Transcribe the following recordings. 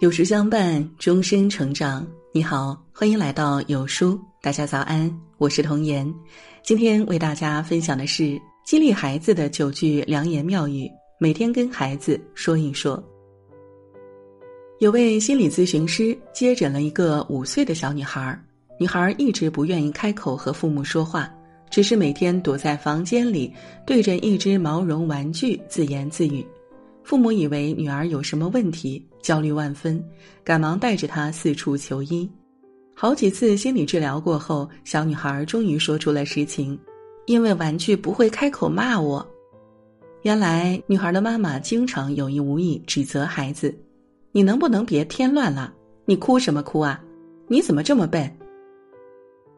有书相伴，终身成长。你好，欢迎来到有书，大家早安，我是童言。今天为大家分享的是激励孩子的九句良言妙语，每天跟孩子说一说。有位心理咨询师接诊了一个五岁的小女孩，女孩一直不愿意开口和父母说话，只是每天躲在房间里，对着一只毛绒玩具自言自语。父母以为女儿有什么问题，焦虑万分，赶忙带着她四处求医。好几次心理治疗过后，小女孩终于说出了实情：因为玩具不会开口骂我。原来，女孩的妈妈经常有意无意指责孩子：“你能不能别添乱了？你哭什么哭啊？你怎么这么笨？”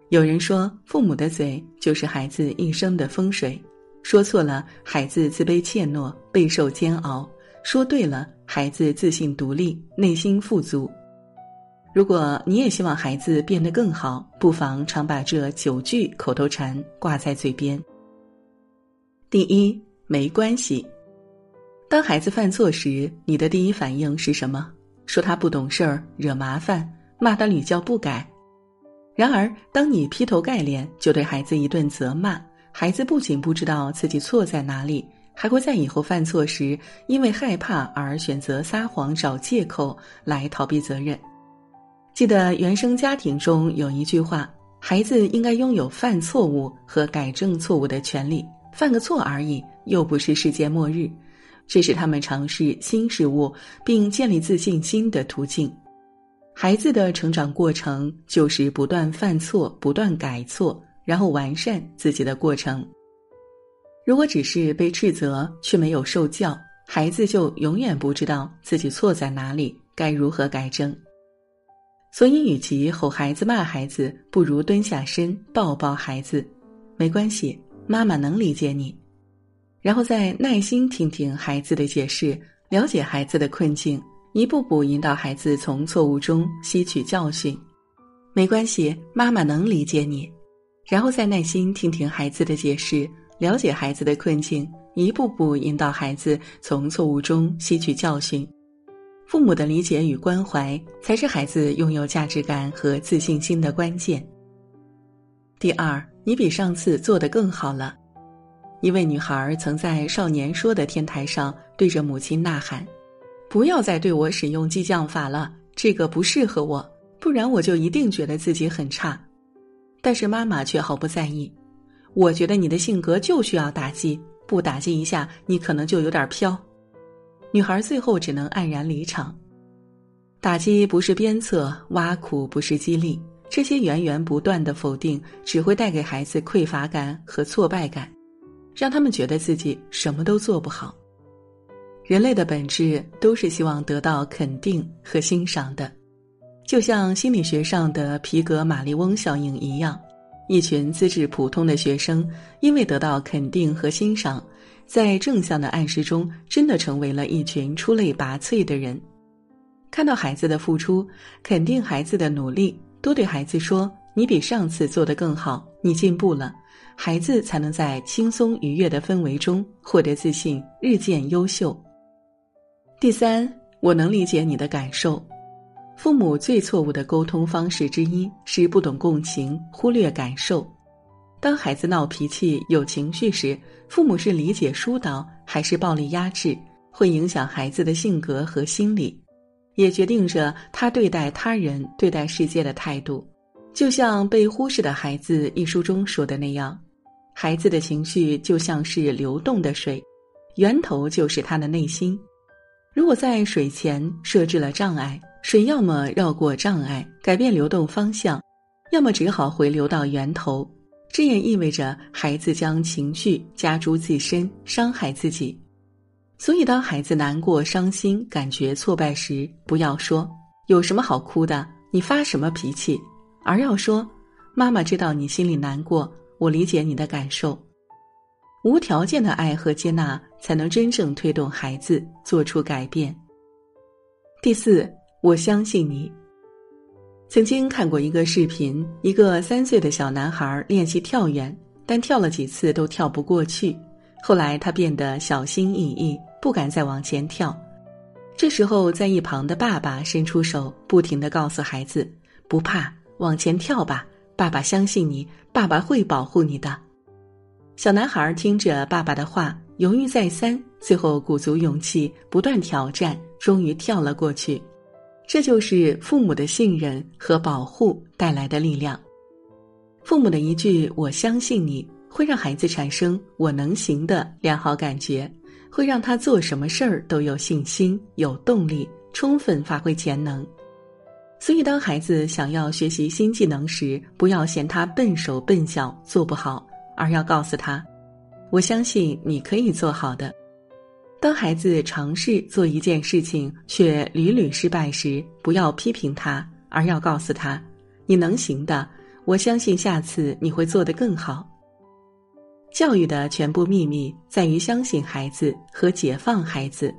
有人说，父母的嘴就是孩子一生的风水，说错了，孩子自卑怯懦，备受煎熬。说对了，孩子自信独立，内心富足。如果你也希望孩子变得更好，不妨常把这九句口头禅挂在嘴边。第一，没关系。当孩子犯错时，你的第一反应是什么？说他不懂事儿，惹麻烦，骂他屡教不改。然而，当你劈头盖脸就对孩子一顿责骂，孩子不仅不知道自己错在哪里。还会在以后犯错时，因为害怕而选择撒谎、找借口来逃避责任。记得原生家庭中有一句话：“孩子应该拥有犯错误和改正错误的权利，犯个错而已，又不是世界末日。”这是他们尝试新事物并建立自信心的途径。孩子的成长过程就是不断犯错、不断改错，然后完善自己的过程。如果只是被斥责却没有受教，孩子就永远不知道自己错在哪里，该如何改正。所以，与其吼孩子、骂孩子，不如蹲下身抱抱孩子，没关系，妈妈能理解你。然后再耐心听听孩子的解释，了解孩子的困境，一步步引导孩子从错误中吸取教训。没关系，妈妈能理解你。然后再耐心听听孩子的解释。了解孩子的困境，一步步引导孩子从错误中吸取教训。父母的理解与关怀，才是孩子拥有价值感和自信心的关键。第二，你比上次做得更好了。一位女孩曾在《少年说》的天台上对着母亲呐喊：“不要再对我使用激将法了，这个不适合我，不然我就一定觉得自己很差。”但是妈妈却毫不在意。我觉得你的性格就需要打击，不打击一下，你可能就有点飘。女孩最后只能黯然离场。打击不是鞭策，挖苦不是激励，这些源源不断的否定只会带给孩子匮乏感和挫败感，让他们觉得自己什么都做不好。人类的本质都是希望得到肯定和欣赏的，就像心理学上的皮格马利翁效应一样。一群资质普通的学生，因为得到肯定和欣赏，在正向的暗示中，真的成为了一群出类拔萃的人。看到孩子的付出，肯定孩子的努力，多对孩子说：“你比上次做得更好，你进步了。”孩子才能在轻松愉悦的氛围中获得自信，日渐优秀。第三，我能理解你的感受。父母最错误的沟通方式之一是不懂共情，忽略感受。当孩子闹脾气、有情绪时，父母是理解疏导还是暴力压制，会影响孩子的性格和心理，也决定着他对待他人、对待世界的态度。就像《被忽视的孩子》一书中说的那样，孩子的情绪就像是流动的水，源头就是他的内心。如果在水前设置了障碍，水要么绕过障碍，改变流动方向，要么只好回流到源头。这也意味着孩子将情绪加诸自身，伤害自己。所以，当孩子难过、伤心、感觉挫败时，不要说“有什么好哭的，你发什么脾气”，而要说“妈妈知道你心里难过，我理解你的感受”。无条件的爱和接纳，才能真正推动孩子做出改变。第四。我相信你。曾经看过一个视频，一个三岁的小男孩练习跳远，但跳了几次都跳不过去。后来他变得小心翼翼，不敢再往前跳。这时候，在一旁的爸爸伸出手，不停的告诉孩子：“不怕，往前跳吧，爸爸相信你，爸爸会保护你的。”小男孩听着爸爸的话，犹豫再三，最后鼓足勇气，不断挑战，终于跳了过去。这就是父母的信任和保护带来的力量。父母的一句“我相信你”，会让孩子产生“我能行”的良好感觉，会让他做什么事儿都有信心、有动力，充分发挥潜能。所以，当孩子想要学习新技能时，不要嫌他笨手笨脚做不好，而要告诉他：“我相信你可以做好的。”当孩子尝试做一件事情却屡屡失败时，不要批评他，而要告诉他：“你能行的。”我相信下次你会做得更好。教育的全部秘密在于相信孩子和解放孩子，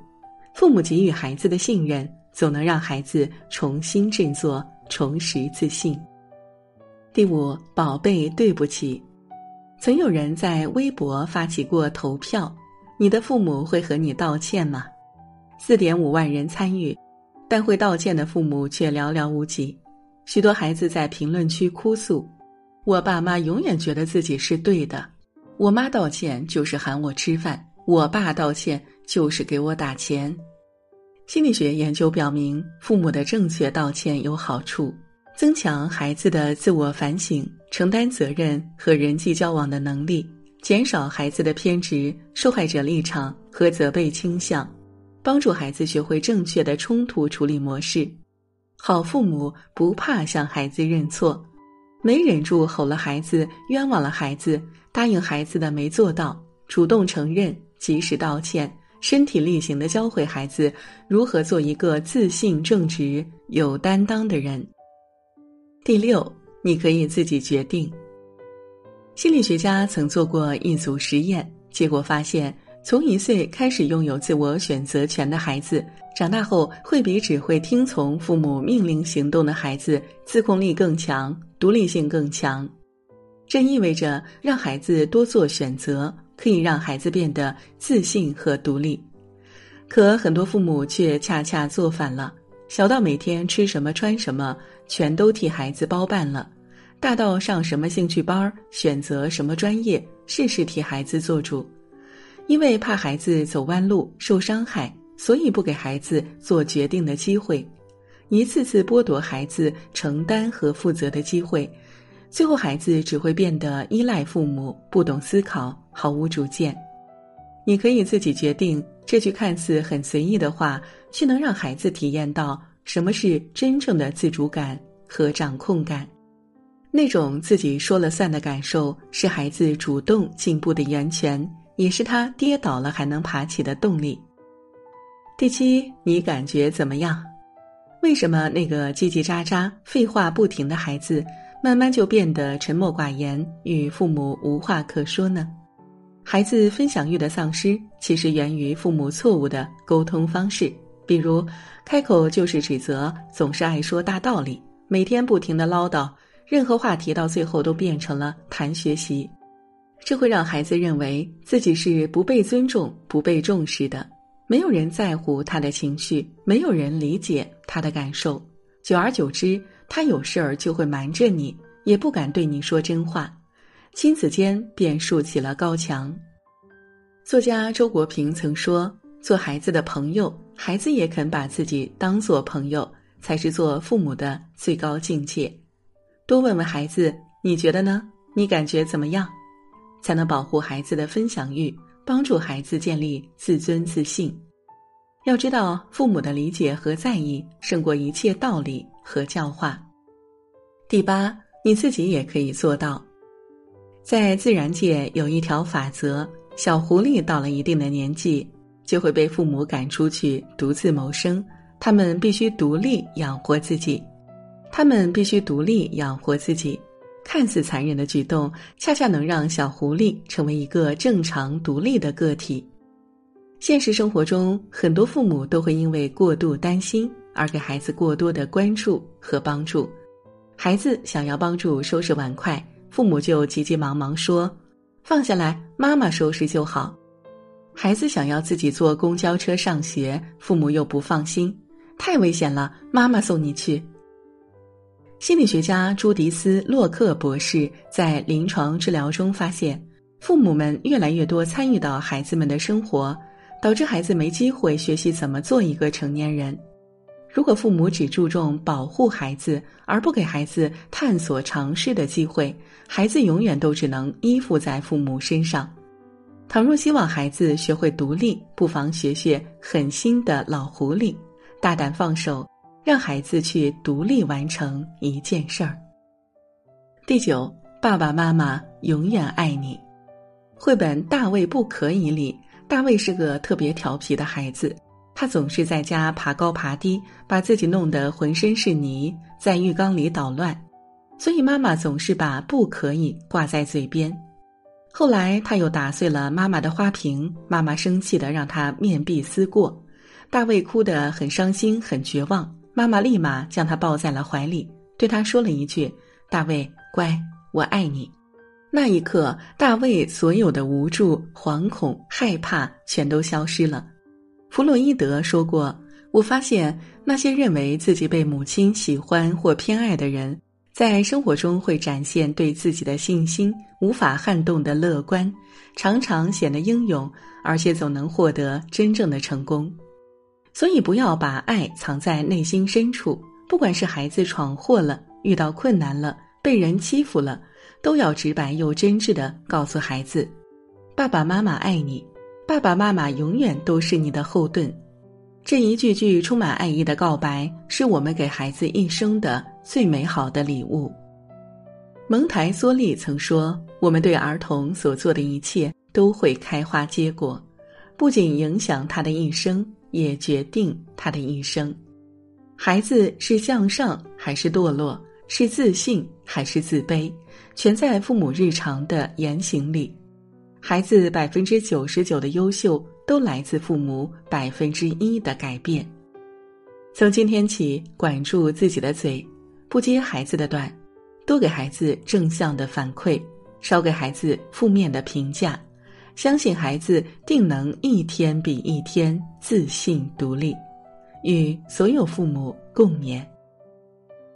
父母给予孩子的信任，总能让孩子重新振作，重拾自信。第五，宝贝，对不起。曾有人在微博发起过投票：你的父母会和你道歉吗？四点五万人参与，但会道歉的父母却寥寥无几。许多孩子在评论区哭诉：“我爸妈永远觉得自己是对的，我妈道歉就是喊我吃饭，我爸道歉就是给我打钱。”心理学研究表明，父母的正确道歉有好处，增强孩子的自我反省、承担责任和人际交往的能力，减少孩子的偏执、受害者立场和责备倾向，帮助孩子学会正确的冲突处理模式。好父母不怕向孩子认错，没忍住吼了孩子，冤枉了孩子，答应孩子的没做到，主动承认，及时道歉，身体力行的教会孩子如何做一个自信、正直、有担当的人。第六，你可以自己决定。心理学家曾做过一组实验，结果发现。从一岁开始拥有自我选择权的孩子，长大后会比只会听从父母命令行动的孩子自控力更强、独立性更强。这意味着让孩子多做选择，可以让孩子变得自信和独立。可很多父母却恰恰做反了，小到每天吃什么穿什么，全都替孩子包办了；大到上什么兴趣班、选择什么专业，事事替孩子做主。因为怕孩子走弯路受伤害，所以不给孩子做决定的机会，一次次剥夺孩子承担和负责的机会，最后孩子只会变得依赖父母，不懂思考，毫无主见。你可以自己决定。这句看似很随意的话，却能让孩子体验到什么是真正的自主感和掌控感。那种自己说了算的感受，是孩子主动进步的源泉。也是他跌倒了还能爬起的动力。第七，你感觉怎么样？为什么那个叽叽喳喳、废话不停的孩子，慢慢就变得沉默寡言，与父母无话可说呢？孩子分享欲的丧失，其实源于父母错误的沟通方式，比如开口就是指责，总是爱说大道理，每天不停的唠叨，任何话题到最后都变成了谈学习。这会让孩子认为自己是不被尊重、不被重视的，没有人在乎他的情绪，没有人理解他的感受。久而久之，他有事儿就会瞒着你，也不敢对你说真话，亲子间便竖起了高墙。作家周国平曾说：“做孩子的朋友，孩子也肯把自己当做朋友，才是做父母的最高境界。”多问问孩子，你觉得呢？你感觉怎么样？才能保护孩子的分享欲，帮助孩子建立自尊自信。要知道，父母的理解和在意胜过一切道理和教化。第八，你自己也可以做到。在自然界有一条法则：小狐狸到了一定的年纪，就会被父母赶出去独自谋生，他们必须独立养活自己，他们必须独立养活自己。看似残忍的举动，恰恰能让小狐狸成为一个正常独立的个体。现实生活中，很多父母都会因为过度担心而给孩子过多的关注和帮助。孩子想要帮助收拾碗筷，父母就急急忙忙说：“放下来，妈妈收拾就好。”孩子想要自己坐公交车上学，父母又不放心，太危险了，妈妈送你去。心理学家朱迪斯·洛克博士在临床治疗中发现，父母们越来越多参与到孩子们的生活，导致孩子没机会学习怎么做一个成年人。如果父母只注重保护孩子，而不给孩子探索尝试的机会，孩子永远都只能依附在父母身上。倘若希望孩子学会独立，不妨学学狠心的老狐狸，大胆放手。让孩子去独立完成一件事儿。第九，爸爸妈妈永远爱你。绘本《大卫不可以》里，大卫是个特别调皮的孩子，他总是在家爬高爬低，把自己弄得浑身是泥，在浴缸里捣乱，所以妈妈总是把“不可以”挂在嘴边。后来他又打碎了妈妈的花瓶，妈妈生气的让他面壁思过，大卫哭得很伤心，很绝望。妈妈立马将他抱在了怀里，对他说了一句：“大卫，乖，我爱你。”那一刻，大卫所有的无助、惶恐、害怕全都消失了。弗洛伊德说过：“我发现那些认为自己被母亲喜欢或偏爱的人，在生活中会展现对自己的信心，无法撼动的乐观，常常显得英勇，而且总能获得真正的成功。”所以，不要把爱藏在内心深处。不管是孩子闯祸了、遇到困难了、被人欺负了，都要直白又真挚的告诉孩子：“爸爸妈妈爱你，爸爸妈妈永远都是你的后盾。”这一句句充满爱意的告白，是我们给孩子一生的最美好的礼物。蒙台梭利曾说：“我们对儿童所做的一切都会开花结果，不仅影响他的一生。”也决定他的一生。孩子是向上还是堕落，是自信还是自卑，全在父母日常的言行里。孩子百分之九十九的优秀，都来自父母百分之一的改变。从今天起，管住自己的嘴，不接孩子的短，多给孩子正向的反馈，少给孩子负面的评价。相信孩子定能一天比一天自信独立，与所有父母共勉。